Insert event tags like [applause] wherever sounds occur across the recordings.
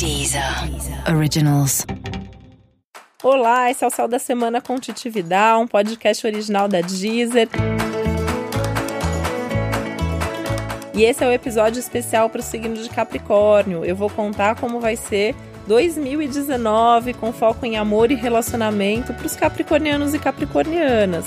Deezer Originals. Olá, esse é o Céu da Semana com Titividade, um podcast original da Deezer. E esse é o episódio especial para o signo de Capricórnio. Eu vou contar como vai ser 2019 com foco em amor e relacionamento para os capricornianos e capricornianas.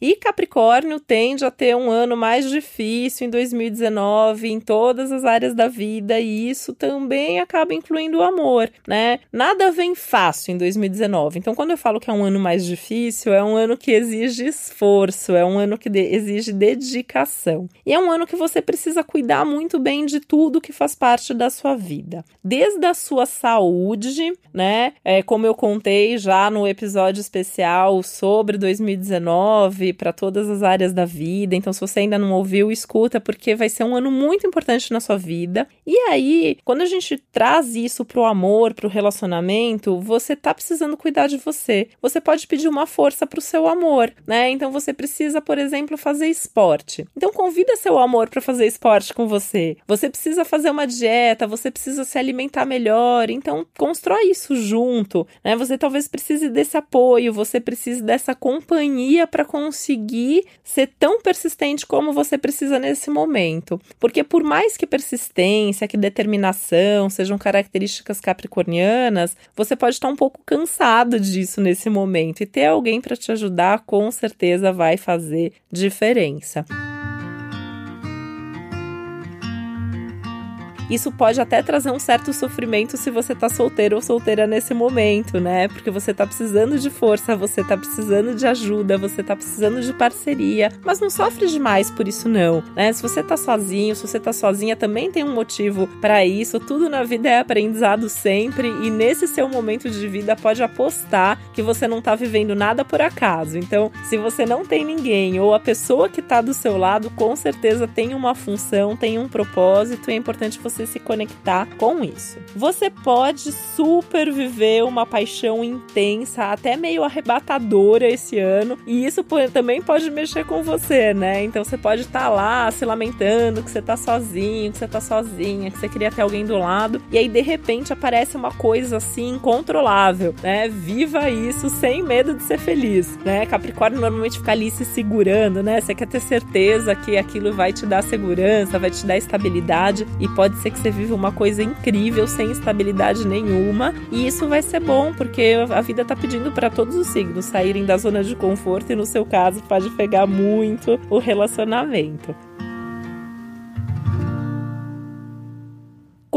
E Capricórnio tende a ter um ano mais difícil em 2019 em todas as áreas da vida e isso também acaba incluindo o amor, né? Nada vem fácil em 2019. Então, quando eu falo que é um ano mais difícil, é um ano que exige esforço, é um ano que de exige dedicação. E é um ano que você precisa cuidar muito bem de tudo que faz parte da sua vida, desde a sua saúde, né? É, como eu contei já no episódio especial sobre 2019 para todas as áreas da vida. Então, se você ainda não ouviu, escuta, porque vai ser um ano muito importante na sua vida. E aí, quando a gente traz isso pro amor, pro relacionamento, você tá precisando cuidar de você. Você pode pedir uma força pro seu amor, né? Então, você precisa, por exemplo, fazer esporte. Então, convida seu amor para fazer esporte com você. Você precisa fazer uma dieta, você precisa se alimentar melhor. Então, constrói isso junto, né? Você talvez precise desse apoio, você precise dessa companhia para conseguir conseguir ser tão persistente como você precisa nesse momento. Porque por mais que persistência, que determinação sejam características capricornianas, você pode estar um pouco cansado disso nesse momento e ter alguém para te ajudar com certeza vai fazer diferença. Isso pode até trazer um certo sofrimento se você tá solteiro ou solteira nesse momento, né? Porque você tá precisando de força, você tá precisando de ajuda, você tá precisando de parceria, mas não sofre demais por isso não, né? Se você tá sozinho, se você tá sozinha, também tem um motivo para isso. Tudo na vida é aprendizado sempre e nesse seu momento de vida pode apostar que você não tá vivendo nada por acaso. Então, se você não tem ninguém ou a pessoa que tá do seu lado, com certeza tem uma função, tem um propósito é importante você você se conectar com isso. Você pode super viver uma paixão intensa, até meio arrebatadora esse ano, e isso também pode mexer com você, né? Então você pode estar tá lá se lamentando que você tá sozinho, que você tá sozinha, que você queria ter alguém do lado, e aí de repente aparece uma coisa assim incontrolável, né? Viva isso sem medo de ser feliz, né? Capricórnio normalmente fica ali se segurando, né? Você quer ter certeza que aquilo vai te dar segurança, vai te dar estabilidade e pode ser que você vive uma coisa incrível sem estabilidade nenhuma. E isso vai ser bom, porque a vida tá pedindo para todos os signos saírem da zona de conforto e no seu caso pode pegar muito o relacionamento.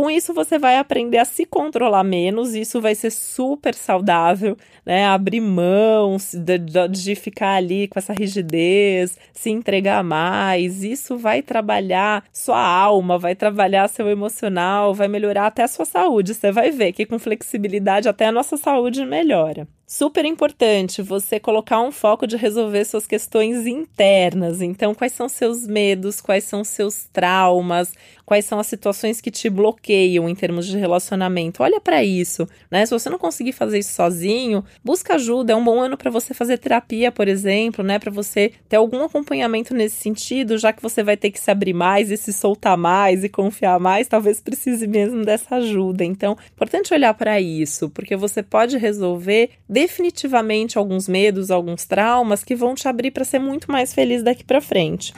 Com isso, você vai aprender a se controlar menos, isso vai ser super saudável, né? Abrir mão de, de, ficar ali com essa rigidez, se entregar mais. Isso vai trabalhar sua alma, vai trabalhar seu emocional, vai melhorar até a sua saúde. Você vai ver que com flexibilidade até a nossa saúde melhora. Super importante você colocar um foco de resolver suas questões internas. Então, quais são seus medos, quais são seus traumas, quais são as situações que te bloqueiam em termos de relacionamento. Olha para isso, né? Se você não conseguir fazer isso sozinho, busca ajuda. É um bom ano para você fazer terapia, por exemplo, né? Para você ter algum acompanhamento nesse sentido, já que você vai ter que se abrir mais e se soltar mais e confiar mais, talvez precise mesmo dessa ajuda. Então, importante olhar para isso, porque você pode resolver definitivamente alguns medos, alguns traumas que vão te abrir para ser muito mais feliz daqui para frente.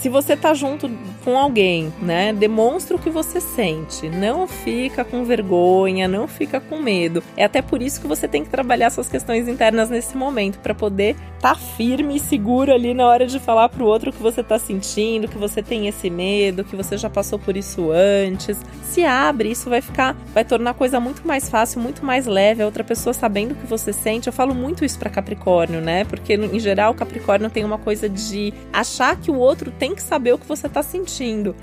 Se você tá junto com alguém, né? Demonstra o que você sente. Não fica com vergonha, não fica com medo. É até por isso que você tem que trabalhar suas questões internas nesse momento para poder estar tá firme e seguro ali na hora de falar pro outro o que você tá sentindo, que você tem esse medo, que você já passou por isso antes. Se abre, isso vai ficar, vai tornar a coisa muito mais fácil, muito mais leve. A outra pessoa sabendo o que você sente. Eu falo muito isso para Capricórnio, né? Porque em geral Capricórnio tem uma coisa de achar que o outro tem que saber o que você tá sentindo.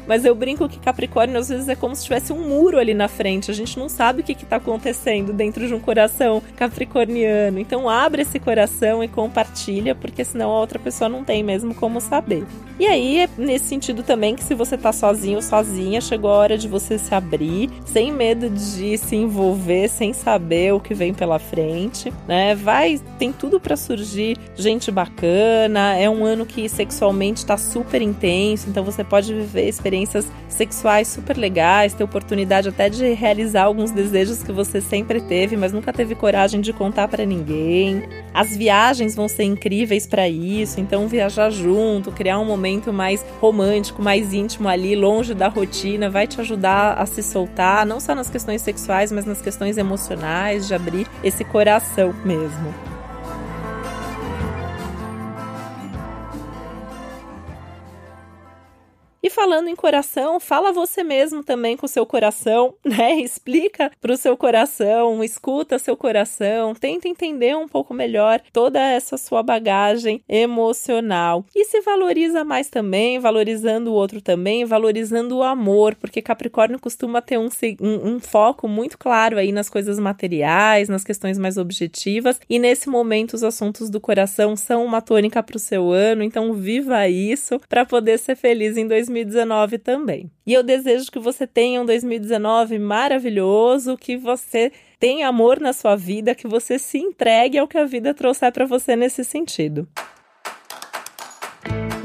Mas eu brinco que Capricórnio às vezes é como se tivesse um muro ali na frente. A gente não sabe o que que tá acontecendo dentro de um coração capricorniano. Então abre esse coração e compartilha porque senão a outra pessoa não tem mesmo como saber. E aí é nesse sentido também que se você tá sozinho ou sozinha, chegou a hora de você se abrir, sem medo de se envolver, sem saber o que vem pela frente, né? Vai, tem tudo para surgir gente bacana, é um ano que sexualmente tá super intenso, então você pode viver experiências sexuais super legais, ter oportunidade até de realizar alguns desejos que você sempre teve, mas nunca teve coragem de contar para ninguém. As viagens vão ser incríveis para isso, então viajar junto, criar um momento mais romântico, mais íntimo ali, longe da rotina, vai te ajudar a se soltar, não só nas questões sexuais, mas nas questões emocionais, de abrir esse coração mesmo. E falando em coração, fala você mesmo também com o seu coração, [laughs] né? Explica para o seu coração, escuta seu coração, tenta entender um pouco melhor toda essa sua bagagem emocional. E se valoriza mais também, valorizando o outro também, valorizando o amor, porque Capricórnio costuma ter um, um, um foco muito claro aí nas coisas materiais, nas questões mais objetivas. E nesse momento, os assuntos do coração são uma tônica para o seu ano, então viva isso para poder ser feliz em 2020. 2019 também. E eu desejo que você tenha um 2019 maravilhoso, que você tenha amor na sua vida, que você se entregue ao que a vida trouxer para você nesse sentido.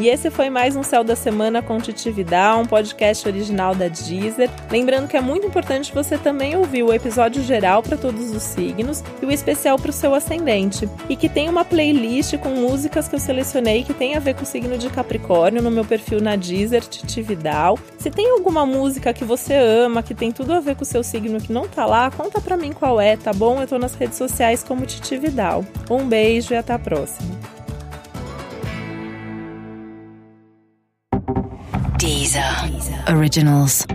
E esse foi mais um Céu da Semana com Titividade, um podcast original da Deezer. Lembrando que é muito importante você também ouvir o episódio geral para todos os signos e o especial para o seu ascendente. E que tem uma playlist com músicas que eu selecionei que tem a ver com o signo de Capricórnio no meu perfil na Deezer, Titividal. Se tem alguma música que você ama, que tem tudo a ver com o seu signo que não tá lá, conta para mim qual é, tá bom? Eu tô nas redes sociais como Titividal. Um beijo e até a próxima. Deezer. Originals.